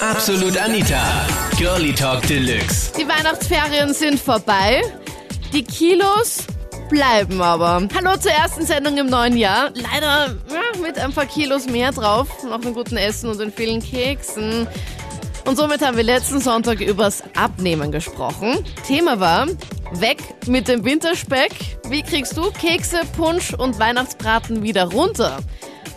Absolut Anita. Girlie Talk Deluxe. Die Weihnachtsferien sind vorbei. Die Kilos bleiben aber. Hallo zur ersten Sendung im neuen Jahr. Leider ja, mit ein paar Kilos mehr drauf. Nach dem guten Essen und den vielen Keksen. Und somit haben wir letzten Sonntag übers Abnehmen gesprochen. Thema war, weg mit dem Winterspeck. Wie kriegst du Kekse, Punsch und Weihnachtsbraten wieder runter?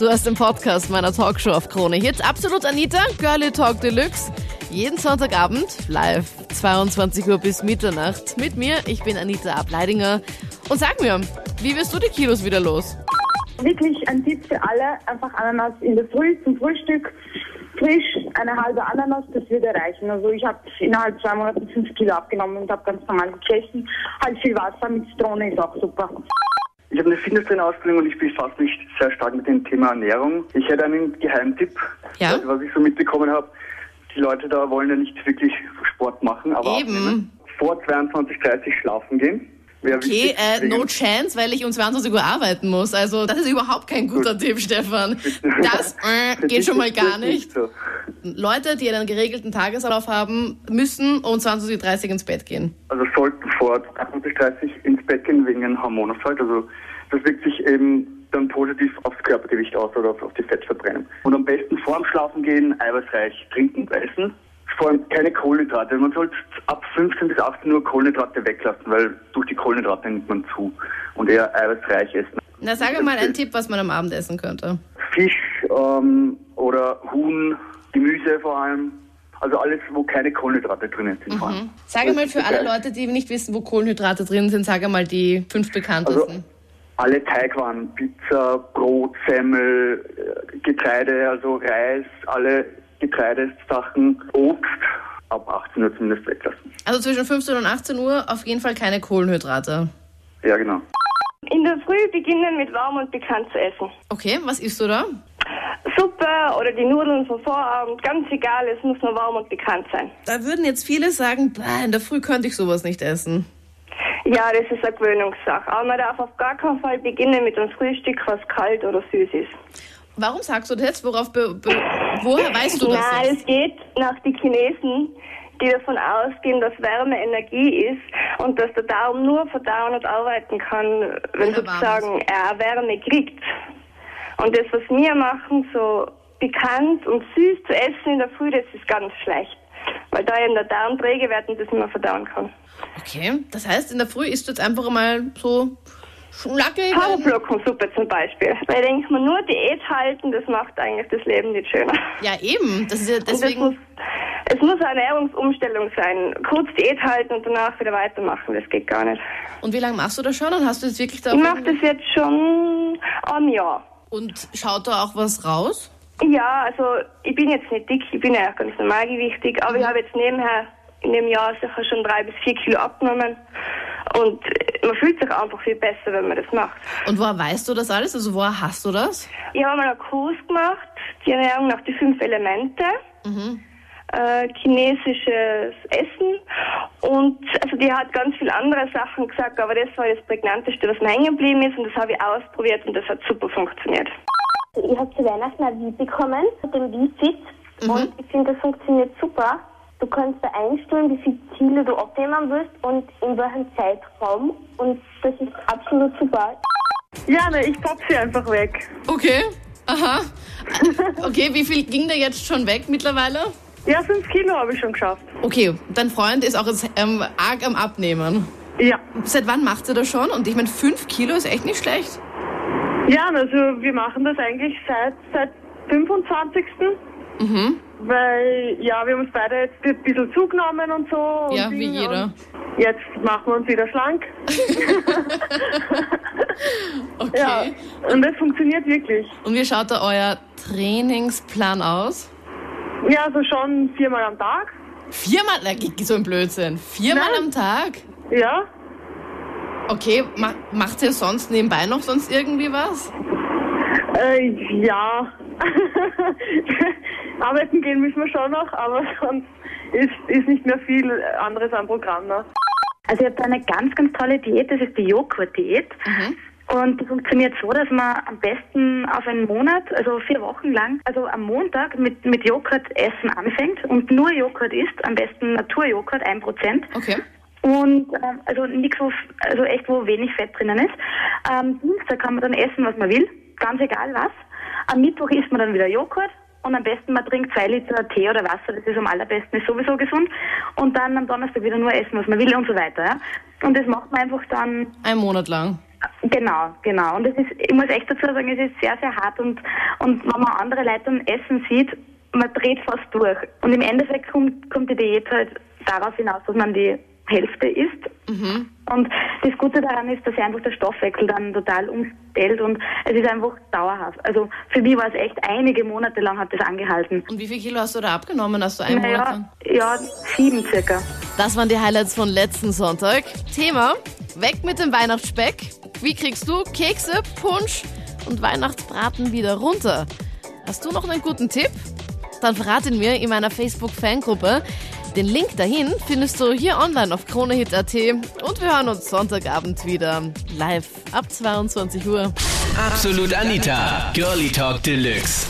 Du hast den Podcast meiner Talkshow auf Krone Hits. Absolut Anita, Girlie Talk Deluxe. Jeden Sonntagabend live, 22 Uhr bis Mitternacht. Mit mir, ich bin Anita Ableidinger. Und sag mir, wie wirst du die Kilos wieder los? Wirklich ein Tipp für alle, einfach Ananas in der Früh zum Frühstück. Frisch, eine halbe Ananas, das würde reichen. Also ich habe innerhalb zwei Monaten fünf Kilo abgenommen und habe ganz normal gegessen. Halt viel Wasser mit Zitrone ist auch super. Ich habe eine Fitnesstrainer-Ausbildung und ich befasse mich sehr stark mit dem Thema Ernährung. Ich hätte einen Geheimtipp, Ja? was ich so mitbekommen habe. Die Leute da wollen ja nicht wirklich Sport machen, aber Eben. vor 22.30 schlafen gehen. Okay, äh, no chance, weil ich um 22 Uhr arbeiten muss. Also das ist überhaupt kein guter Tipp, Stefan. Das äh, geht schon mal gar nicht. Leute, die einen geregelten Tagesablauf haben, müssen um 20.30 Uhr ins Bett gehen. Also sollten vor 22.30 ins Bett gehen wegen einem Hormonaushalt. Also das wirkt sich eben dann positiv aufs Körpergewicht aus oder auf, auf die Fettverbrennung. Und am besten vorm Schlafen gehen, eiweißreich trinken essen. Vor allem keine Kohlenhydrate. Man sollte ab 15 bis 18 Uhr Kohlenhydrate weglassen, weil durch die Kohlenhydrate nimmt man zu. Und eher eiweißreich essen. Na, sag mal einen Tipp, was man am Abend essen könnte. Fisch ähm, oder Huhn, Gemüse vor allem. Also alles, wo keine Kohlenhydrate drin sind. vor allem. Sag mal für alle. Leute, die nicht wissen, wo Kohlenhydrate drin sind, sag mal die fünf Also bekanntesten. alle Teigwaren, Pizza, Brot, Semmel, äh, Getreide, also Reis, alle Getreidesachen, Obst ab 18 Uhr zumindest weglassen. Also zwischen 15 und 18 Uhr auf jeden Fall keine Kohlenhydrate. Ja, genau. In der Früh beginnen mit warm und bekannt zu essen. Okay, was isst du da? Oder die Nudeln vom Vorabend, ganz egal, es muss nur warm und bekannt sein. Da würden jetzt viele sagen, "Bah, in der Früh könnte ich sowas nicht essen. Ja, das ist eine Gewöhnungssache. Aber man darf auf gar keinen Fall beginnen mit einem Frühstück, was kalt oder süß ist. Warum sagst du das? Worauf be be woher weißt du das? Nein, jetzt? es geht nach den Chinesen, die davon ausgehen, dass Wärme Energie ist und dass der Darm nur verdauen und arbeiten kann, wenn sozusagen er Wärme kriegt. Und das, was wir machen, so bekannt und süß zu essen in der Früh, das ist ganz schlecht. Weil da eben der Darm träge wird und das nicht mehr verdauen kann. Okay, das heißt, in der Früh isst du jetzt einfach mal so schnackig. Haferflockensuppe zum Beispiel. Weil denkt man, nur Diät halten, das macht eigentlich das Leben nicht schöner. Ja, eben. Das ist ja das muss, deswegen. es muss eine Ernährungsumstellung sein. Kurz Diät halten und danach wieder weitermachen, das geht gar nicht. Und wie lange machst du das schon? Und hast du jetzt wirklich da. Ich mache das jetzt schon ein Jahr. Und schaut da auch was raus? Ja, also ich bin jetzt nicht dick, ich bin ja ganz normalgewichtig, aber ich habe jetzt nebenher in dem Jahr sicher schon drei bis vier Kilo abgenommen. Und äh, man fühlt sich einfach viel besser, wenn man das macht. Und woher weißt du das alles? Also woher hast du das? Ich habe mal einen Kurs gemacht, die Ernährung nach die fünf Elemente. Äh, chinesisches Essen und also die hat ganz viele andere Sachen gesagt, aber das war das prägnanteste, was mir hängen geblieben ist und das habe ich ausprobiert und das hat super funktioniert. Ich habe zu Weihnachten ein Wie bekommen, mit dem Wie-Fit. Und ich finde, das funktioniert super. Du kannst da einstellen, wie viele Ziele du abnehmen willst und in welchem Zeitraum. Und das ist absolut super. Ja, ne, ich pop sie einfach weg. Okay. Aha. Okay, wie viel ging da jetzt schon weg mittlerweile? Ja, fünf Kilo habe ich schon geschafft. Okay, dein Freund ist auch jetzt ähm, arg am Abnehmen. Ja. Seit wann macht ihr das schon? Und ich meine, fünf Kilo ist echt nicht schlecht. Ja, also wir machen das eigentlich seit, seit 25. Mhm. Weil, ja, wir haben uns beide jetzt ein bisschen zugenommen und so. und Ja, wie Ding jeder. und Jetzt machen wir uns wieder schlank. Okay. Ja, und das funktioniert wirklich. Und wie schaut da euer Trainingsplan aus? Ja, also schon viermal am Tag. Viermal, na, so ein Blödsinn. Viermal Nein. am Tag? Ja, Okay, ma macht ihr sonst nebenbei noch sonst irgendwie was? äh, ja. Arbeiten gehen müssen wir schon noch, aber sonst ist, ist nicht mehr viel anderes am Programm noch. Also ich habe da eine ganz, ganz tolle Diät, das ist die Joghurt-Diät. Und die funktioniert so, dass man am besten auf einen Monat, also vier Wochen lang, also am Montag mit, mit Joghurt essen anfängt und nur Joghurt isst, am besten Naturjoghurt, ein Prozent. Okay. Und ähm, also nichts, wo, also echt, wo wenig Fett drinnen ist. Am Dienstag kann man dann essen, was man will, ganz egal was. Am Mittwoch isst man dann wieder Joghurt und am besten man trinkt zwei Liter Tee oder Wasser, das ist am allerbesten, ist sowieso gesund. Und dann am Donnerstag wieder nur essen, was man will und so weiter. Ja? Und das macht man einfach dann Ein Monat lang. Genau, genau. Und es ist, ich muss echt dazu sagen, es ist sehr, sehr hart und, und wenn man andere Leute dann essen sieht, man dreht fast durch. Und im Endeffekt kommt, kommt die Diät halt darauf hinaus, dass man die Hälfte isst. Und das Gute daran ist, dass einfach der Stoffwechsel dann total umstellt und es ist einfach dauerhaft. Also für mich war es echt einige Monate lang hat das angehalten. Und wie viel Kilo hast du da abgenommen, hast du einen Monat Naja, lang? ja, sieben circa. Das waren die Highlights von letzten Sonntag. Thema: Weg mit dem Weihnachtsspeck. Wie kriegst du Kekse, Punsch und Weihnachtsbraten wieder runter? Hast du noch einen guten Tipp? Dann verrat ihn mir in meiner Facebook-Fangruppe. Den Link dahin findest du hier online auf kronehit.at und wir hören uns Sonntagabend wieder live ab 22 Uhr. Absolut Anita, Girlie Talk Deluxe.